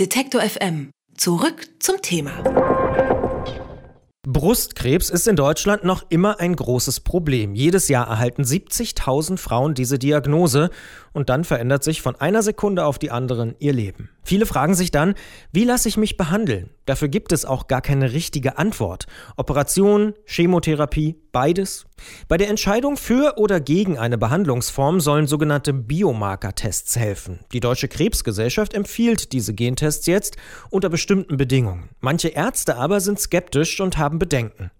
Detektor FM. Zurück zum Thema. Brustkrebs ist in Deutschland noch immer ein großes Problem. Jedes Jahr erhalten 70.000 Frauen diese Diagnose und dann verändert sich von einer Sekunde auf die anderen ihr Leben. Viele fragen sich dann, wie lasse ich mich behandeln? Dafür gibt es auch gar keine richtige Antwort. Operation, Chemotherapie, beides? Bei der Entscheidung für oder gegen eine Behandlungsform sollen sogenannte Biomarkertests helfen. Die Deutsche Krebsgesellschaft empfiehlt diese Gentests jetzt unter bestimmten Bedingungen. Manche Ärzte aber sind skeptisch und haben Bedenken.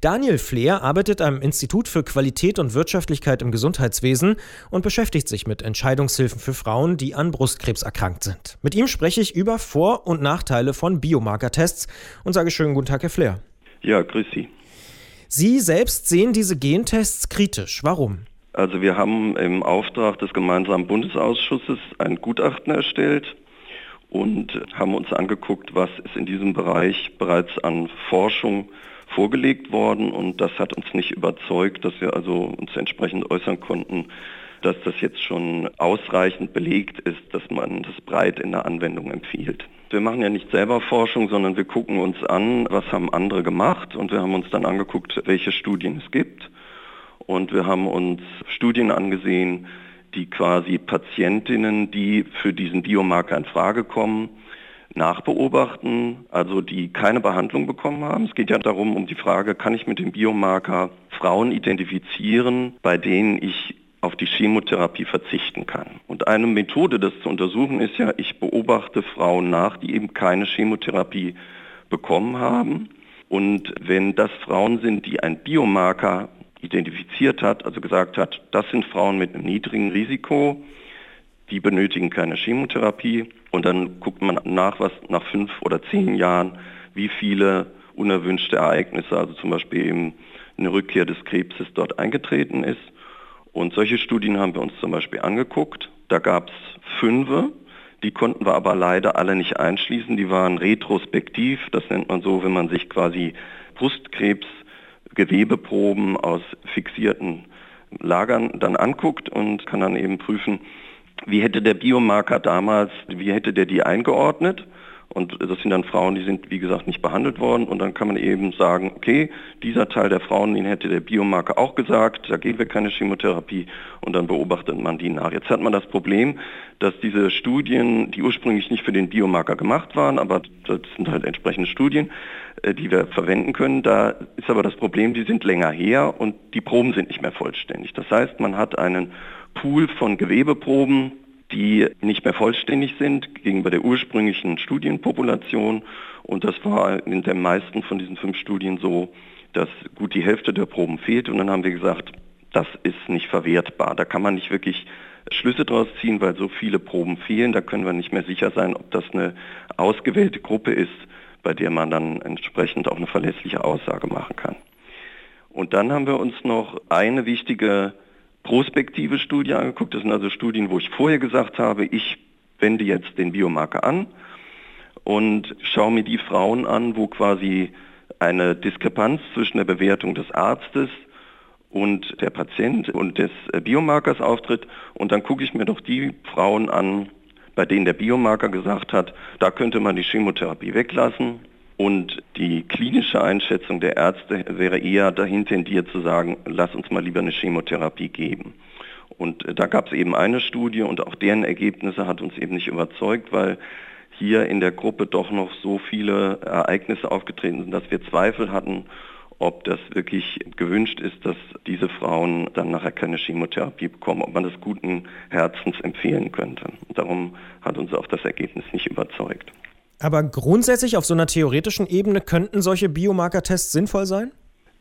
Daniel Fleer arbeitet am Institut für Qualität und Wirtschaftlichkeit im Gesundheitswesen und beschäftigt sich mit Entscheidungshilfen für Frauen, die an Brustkrebs erkrankt sind. Mit ihm spreche ich über Vor- und Nachteile von Biomarkertests und sage schönen guten Tag, Herr Fleer. Ja, grüß Sie. Sie selbst sehen diese Gentests kritisch. Warum? Also wir haben im Auftrag des gemeinsamen Bundesausschusses ein Gutachten erstellt und haben uns angeguckt, was ist in diesem Bereich bereits an Forschung vorgelegt worden. Und das hat uns nicht überzeugt, dass wir also uns entsprechend äußern konnten, dass das jetzt schon ausreichend belegt ist, dass man das breit in der Anwendung empfiehlt. Wir machen ja nicht selber Forschung, sondern wir gucken uns an, was haben andere gemacht. Und wir haben uns dann angeguckt, welche Studien es gibt. Und wir haben uns Studien angesehen, die quasi Patientinnen, die für diesen Biomarker in Frage kommen, nachbeobachten, also die keine Behandlung bekommen haben. Es geht ja darum, um die Frage, kann ich mit dem Biomarker Frauen identifizieren, bei denen ich auf die Chemotherapie verzichten kann. Und eine Methode, das zu untersuchen, ist ja, ich beobachte Frauen nach, die eben keine Chemotherapie bekommen haben. Und wenn das Frauen sind, die ein Biomarker identifiziert hat, also gesagt hat, das sind Frauen mit einem niedrigen Risiko, die benötigen keine Chemotherapie. Und dann guckt man nach, was nach fünf oder zehn Jahren, wie viele unerwünschte Ereignisse, also zum Beispiel eben eine Rückkehr des Krebses dort eingetreten ist. Und solche Studien haben wir uns zum Beispiel angeguckt. Da gab es fünf, die konnten wir aber leider alle nicht einschließen. Die waren retrospektiv, das nennt man so, wenn man sich quasi Brustkrebsgewebeproben aus fixierten Lagern dann anguckt und kann dann eben prüfen, wie hätte der Biomarker damals, wie hätte der die eingeordnet? Und das sind dann Frauen, die sind, wie gesagt, nicht behandelt worden. Und dann kann man eben sagen, okay, dieser Teil der Frauen, den hätte der Biomarker auch gesagt, da geben wir keine Chemotherapie. Und dann beobachtet man die nach. Jetzt hat man das Problem, dass diese Studien, die ursprünglich nicht für den Biomarker gemacht waren, aber das sind halt entsprechende Studien, äh, die wir verwenden können. Da ist aber das Problem, die sind länger her und die Proben sind nicht mehr vollständig. Das heißt, man hat einen Pool von Gewebeproben, die nicht mehr vollständig sind gegenüber der ursprünglichen Studienpopulation. Und das war in den meisten von diesen fünf Studien so, dass gut die Hälfte der Proben fehlt. Und dann haben wir gesagt, das ist nicht verwertbar. Da kann man nicht wirklich Schlüsse draus ziehen, weil so viele Proben fehlen. Da können wir nicht mehr sicher sein, ob das eine ausgewählte Gruppe ist, bei der man dann entsprechend auch eine verlässliche Aussage machen kann. Und dann haben wir uns noch eine wichtige prospektive Studie angeguckt. Das sind also Studien, wo ich vorher gesagt habe, ich wende jetzt den Biomarker an und schaue mir die Frauen an, wo quasi eine Diskrepanz zwischen der Bewertung des Arztes und der Patient und des Biomarkers auftritt. Und dann gucke ich mir doch die Frauen an, bei denen der Biomarker gesagt hat, da könnte man die Chemotherapie weglassen und die klinische Einschätzung der Ärzte wäre eher dahin tendiert zu sagen, lass uns mal lieber eine Chemotherapie geben. Und äh, da gab es eben eine Studie und auch deren Ergebnisse hat uns eben nicht überzeugt, weil hier in der Gruppe doch noch so viele Ereignisse aufgetreten sind, dass wir Zweifel hatten, ob das wirklich gewünscht ist, dass diese Frauen dann nachher keine Chemotherapie bekommen, ob man das guten Herzens empfehlen könnte. Darum hat uns auch das Ergebnis nicht überzeugt. Aber grundsätzlich auf so einer theoretischen Ebene könnten solche Biomarkertests sinnvoll sein?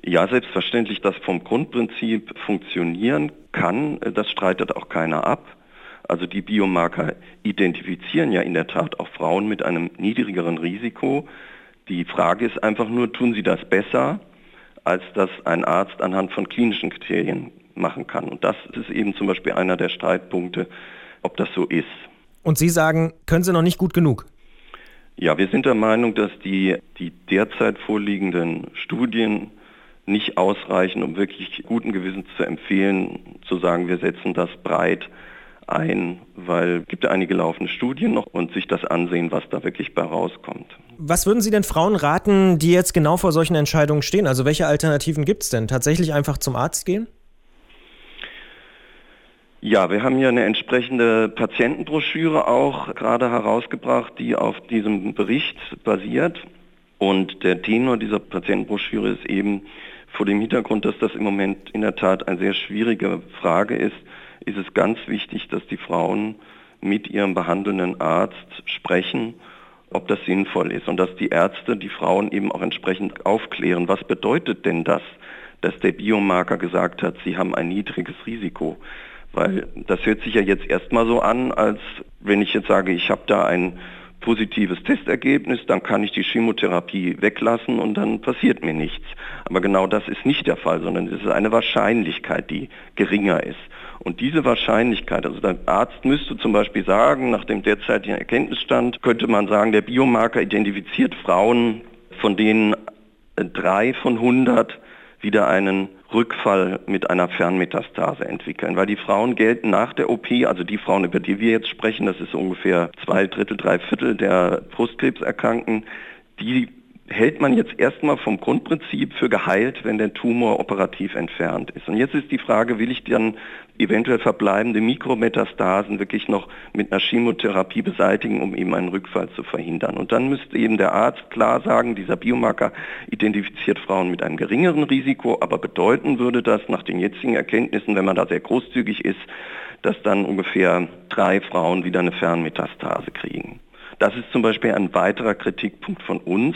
Ja, selbstverständlich, dass vom Grundprinzip funktionieren kann, das streitet auch keiner ab. Also die Biomarker identifizieren ja in der Tat auch Frauen mit einem niedrigeren Risiko. Die Frage ist einfach nur, tun sie das besser, als das ein Arzt anhand von klinischen Kriterien machen kann. Und das ist eben zum Beispiel einer der Streitpunkte, ob das so ist. Und Sie sagen, können Sie noch nicht gut genug? Ja, wir sind der Meinung, dass die, die derzeit vorliegenden Studien nicht ausreichen, um wirklich guten Gewissens zu empfehlen, zu sagen, wir setzen das breit ein, weil es gibt einige laufende Studien noch und sich das ansehen, was da wirklich bei rauskommt. Was würden Sie denn Frauen raten, die jetzt genau vor solchen Entscheidungen stehen? Also welche Alternativen gibt es denn? Tatsächlich einfach zum Arzt gehen? Ja, wir haben hier eine entsprechende Patientenbroschüre auch gerade herausgebracht, die auf diesem Bericht basiert. Und der Tenor dieser Patientenbroschüre ist eben vor dem Hintergrund, dass das im Moment in der Tat eine sehr schwierige Frage ist, ist es ganz wichtig, dass die Frauen mit ihrem behandelnden Arzt sprechen, ob das sinnvoll ist und dass die Ärzte die Frauen eben auch entsprechend aufklären. Was bedeutet denn das, dass der Biomarker gesagt hat, sie haben ein niedriges Risiko? Weil das hört sich ja jetzt erstmal so an, als wenn ich jetzt sage, ich habe da ein positives Testergebnis, dann kann ich die Chemotherapie weglassen und dann passiert mir nichts. Aber genau das ist nicht der Fall, sondern es ist eine Wahrscheinlichkeit, die geringer ist. Und diese Wahrscheinlichkeit, also der Arzt müsste zum Beispiel sagen, nach dem derzeitigen Erkenntnisstand, könnte man sagen, der Biomarker identifiziert Frauen, von denen drei von 100 wieder einen Rückfall mit einer Fernmetastase entwickeln, weil die Frauen gelten nach der OP, also die Frauen, über die wir jetzt sprechen, das ist ungefähr zwei Drittel, drei Viertel der Brustkrebserkrankten, die hält man jetzt erstmal vom Grundprinzip für geheilt, wenn der Tumor operativ entfernt ist. Und jetzt ist die Frage, will ich dann eventuell verbleibende Mikrometastasen wirklich noch mit einer Chemotherapie beseitigen, um eben einen Rückfall zu verhindern. Und dann müsste eben der Arzt klar sagen, dieser Biomarker identifiziert Frauen mit einem geringeren Risiko, aber bedeuten würde das nach den jetzigen Erkenntnissen, wenn man da sehr großzügig ist, dass dann ungefähr drei Frauen wieder eine Fernmetastase kriegen. Das ist zum Beispiel ein weiterer Kritikpunkt von uns,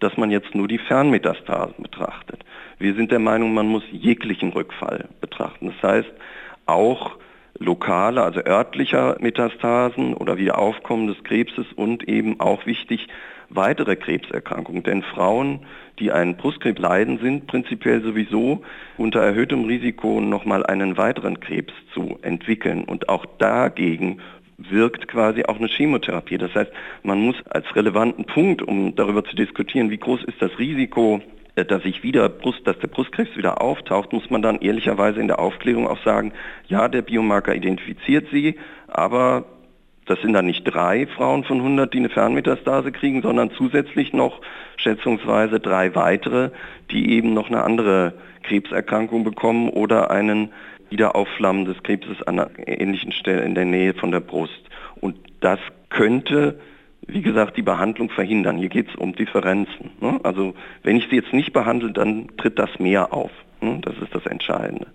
dass man jetzt nur die Fernmetastasen betrachtet. Wir sind der Meinung, man muss jeglichen Rückfall betrachten. Das heißt, auch lokale, also örtlicher Metastasen oder Wiederaufkommen des Krebses und eben auch wichtig weitere Krebserkrankungen. Denn Frauen, die einen Brustkrebs leiden, sind prinzipiell sowieso unter erhöhtem Risiko nochmal einen weiteren Krebs zu entwickeln. Und auch dagegen wirkt quasi auch eine Chemotherapie. Das heißt, man muss als relevanten Punkt, um darüber zu diskutieren, wie groß ist das Risiko, dass sich wieder Brust, dass der Brustkrebs wieder auftaucht, muss man dann ehrlicherweise in der Aufklärung auch sagen, ja, der Biomarker identifiziert sie, aber das sind dann nicht drei Frauen von 100, die eine Fernmetastase kriegen, sondern zusätzlich noch schätzungsweise drei weitere, die eben noch eine andere Krebserkrankung bekommen oder einen Wiederaufflammen des Krebses an einer ähnlichen Stelle in der Nähe von der Brust. Und das könnte, wie gesagt, die Behandlung verhindern. Hier geht es um Differenzen. Ne? Also wenn ich sie jetzt nicht behandle, dann tritt das mehr auf. Ne? Das ist das Entscheidende.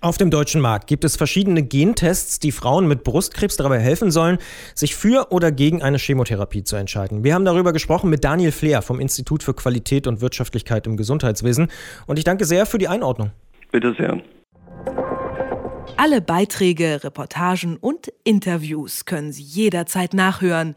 Auf dem deutschen Markt gibt es verschiedene Gentests, die Frauen mit Brustkrebs dabei helfen sollen, sich für oder gegen eine Chemotherapie zu entscheiden. Wir haben darüber gesprochen mit Daniel Fleer vom Institut für Qualität und Wirtschaftlichkeit im Gesundheitswesen. Und ich danke sehr für die Einordnung. Bitte sehr. Alle Beiträge, Reportagen und Interviews können Sie jederzeit nachhören